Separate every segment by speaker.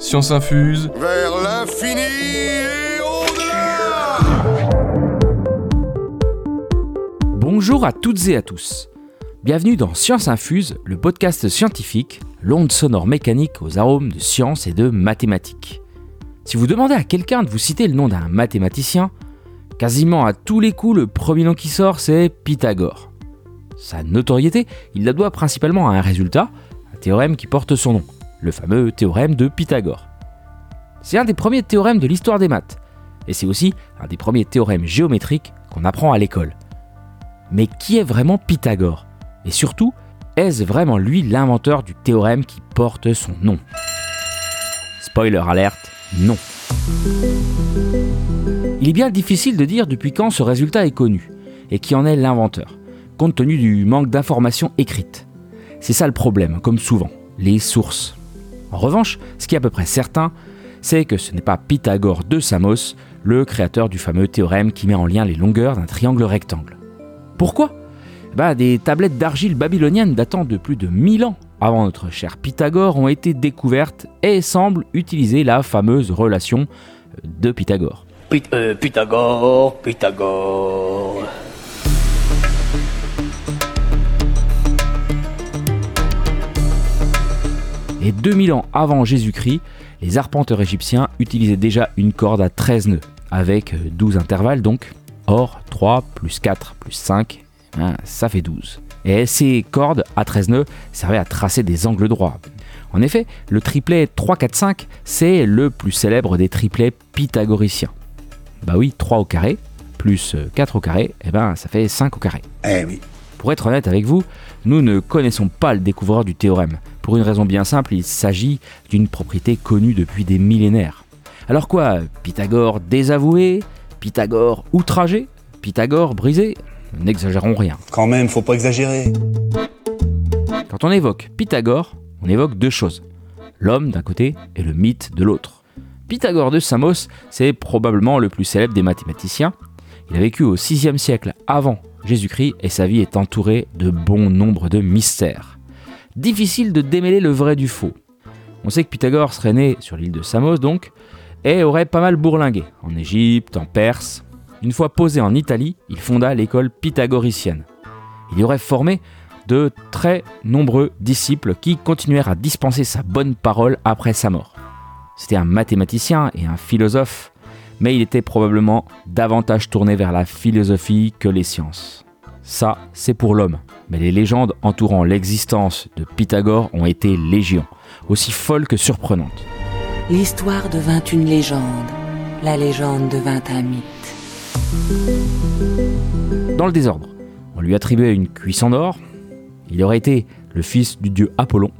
Speaker 1: Science infuse.
Speaker 2: Vers l'infini et au-delà
Speaker 3: Bonjour à toutes et à tous. Bienvenue dans Science Infuse, le podcast scientifique, l'onde sonore mécanique aux arômes de science et de mathématiques. Si vous demandez à quelqu'un de vous citer le nom d'un mathématicien, quasiment à tous les coups, le premier nom qui sort, c'est Pythagore. Sa notoriété, il la doit principalement à un résultat, un théorème qui porte son nom le fameux théorème de Pythagore. C'est un des premiers théorèmes de l'histoire des maths, et c'est aussi un des premiers théorèmes géométriques qu'on apprend à l'école. Mais qui est vraiment Pythagore? Et surtout, est-ce vraiment lui l'inventeur du théorème qui porte son nom? Spoiler alerte, non. Il est bien difficile de dire depuis quand ce résultat est connu, et qui en est l'inventeur, compte tenu du manque d'informations écrites. C'est ça le problème, comme souvent, les sources. En revanche, ce qui est à peu près certain, c'est que ce n'est pas Pythagore de Samos, le créateur du fameux théorème qui met en lien les longueurs d'un triangle rectangle. Pourquoi? Bah, Des tablettes d'argile babyloniennes datant de plus de 1000 ans avant notre cher Pythagore ont été découvertes et semblent utiliser la fameuse relation de Pythagore.
Speaker 4: Euh, Pythagore, Pythagore.
Speaker 3: Et 2000 ans avant Jésus-Christ, les arpenteurs égyptiens utilisaient déjà une corde à 13 nœuds, avec 12 intervalles donc. Or, 3 plus 4 plus 5, hein, ça fait 12. Et ces cordes à 13 nœuds servaient à tracer des angles droits. En effet, le triplet 3-4-5, c'est le plus célèbre des triplets pythagoriciens. Bah oui, 3 au carré, plus 4 au carré, et eh ben ça fait 5 au carré.
Speaker 2: Eh oui.
Speaker 3: Pour être honnête avec vous, nous ne connaissons pas le découvreur du théorème. Pour une raison bien simple, il s'agit d'une propriété connue depuis des millénaires. Alors quoi Pythagore désavoué Pythagore outragé Pythagore brisé N'exagérons rien.
Speaker 2: Quand même, faut pas exagérer.
Speaker 3: Quand on évoque Pythagore, on évoque deux choses. L'homme d'un côté et le mythe de l'autre. Pythagore de Samos, c'est probablement le plus célèbre des mathématiciens. Il a vécu au 6e siècle avant Jésus-Christ et sa vie est entourée de bon nombre de mystères. Difficile de démêler le vrai du faux. On sait que Pythagore serait né sur l'île de Samos donc, et aurait pas mal bourlingué, en Égypte, en Perse. Une fois posé en Italie, il fonda l'école pythagoricienne. Il y aurait formé de très nombreux disciples qui continuèrent à dispenser sa bonne parole après sa mort. C'était un mathématicien et un philosophe mais il était probablement davantage tourné vers la philosophie que les sciences. Ça, c'est pour l'homme, mais les légendes entourant l'existence de Pythagore ont été légion, aussi folles que surprenantes.
Speaker 5: L'histoire devint une légende, la légende devint un mythe.
Speaker 3: Dans le désordre, on lui attribuait une cuisse en or, il aurait été le fils du dieu Apollon,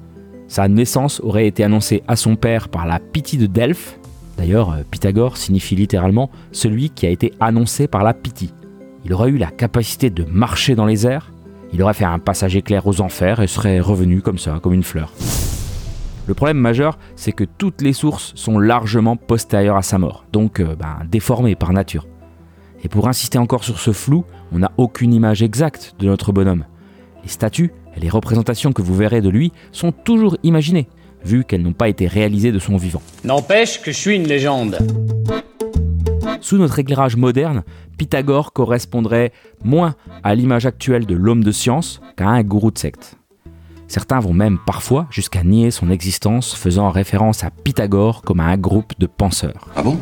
Speaker 3: sa naissance aurait été annoncée à son père par la Pythie de Delphes, D'ailleurs, euh, Pythagore signifie littéralement celui qui a été annoncé par la Pythie. Il aurait eu la capacité de marcher dans les airs, il aurait fait un passage éclair aux enfers et serait revenu comme ça, comme une fleur. Le problème majeur, c'est que toutes les sources sont largement postérieures à sa mort, donc euh, ben, déformées par nature. Et pour insister encore sur ce flou, on n'a aucune image exacte de notre bonhomme. Les statues et les représentations que vous verrez de lui sont toujours imaginées, vu qu'elles n'ont pas été réalisées de son vivant.
Speaker 4: N'empêche que je suis une légende.
Speaker 3: Sous notre éclairage moderne, Pythagore correspondrait moins à l'image actuelle de l'homme de science qu'à un gourou de secte. Certains vont même parfois jusqu'à nier son existence, faisant référence à Pythagore comme à un groupe de penseurs.
Speaker 2: Ah bon?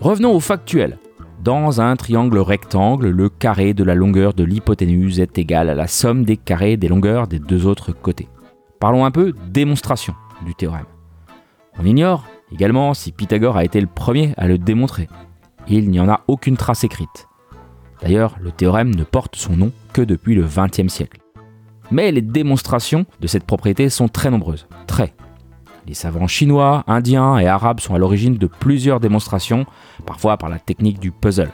Speaker 3: Revenons au factuel. Dans un triangle rectangle, le carré de la longueur de l'hypoténuse est égal à la somme des carrés des longueurs des deux autres côtés. Parlons un peu démonstration du théorème. On ignore également si Pythagore a été le premier à le démontrer. Il n'y en a aucune trace écrite. D'ailleurs, le théorème ne porte son nom que depuis le XXe siècle. Mais les démonstrations de cette propriété sont très nombreuses. Très. Les savants chinois, indiens et arabes sont à l'origine de plusieurs démonstrations, parfois par la technique du puzzle.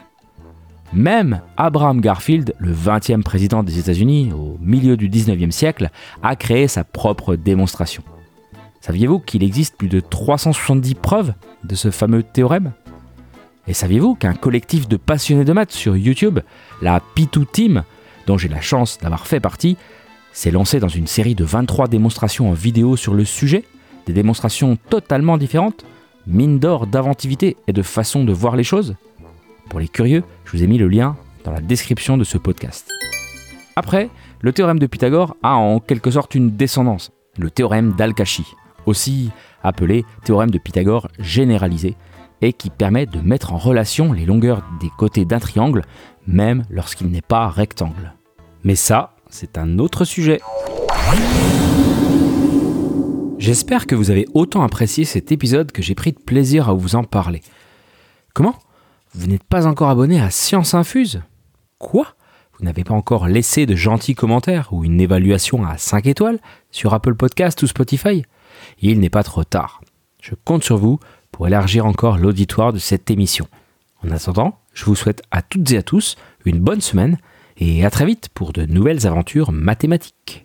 Speaker 3: Même Abraham Garfield, le 20e président des États-Unis au milieu du 19e siècle, a créé sa propre démonstration. Saviez-vous qu'il existe plus de 370 preuves de ce fameux théorème? Et saviez-vous qu'un collectif de passionnés de maths sur YouTube, la P2 Team, dont j'ai la chance d'avoir fait partie, s'est lancé dans une série de 23 démonstrations en vidéo sur le sujet, des démonstrations totalement différentes, mine d'or d'inventivité et de façon de voir les choses. Pour les curieux, je vous ai mis le lien dans la description de ce podcast. Après, le théorème de Pythagore a en quelque sorte une descendance, le théorème d'Al-Kashi, aussi appelé théorème de Pythagore généralisé, et qui permet de mettre en relation les longueurs des côtés d'un triangle, même lorsqu'il n'est pas rectangle. Mais ça, c'est un autre sujet. J'espère que vous avez autant apprécié cet épisode que j'ai pris de plaisir à vous en parler. Comment? Vous n'êtes pas encore abonné à Science Infuse? Quoi? Vous n'avez pas encore laissé de gentils commentaires ou une évaluation à 5 étoiles sur Apple Podcast ou Spotify? Il n'est pas trop tard. Je compte sur vous pour élargir encore l'auditoire de cette émission. En attendant, je vous souhaite à toutes et à tous une bonne semaine et à très vite pour de nouvelles aventures mathématiques.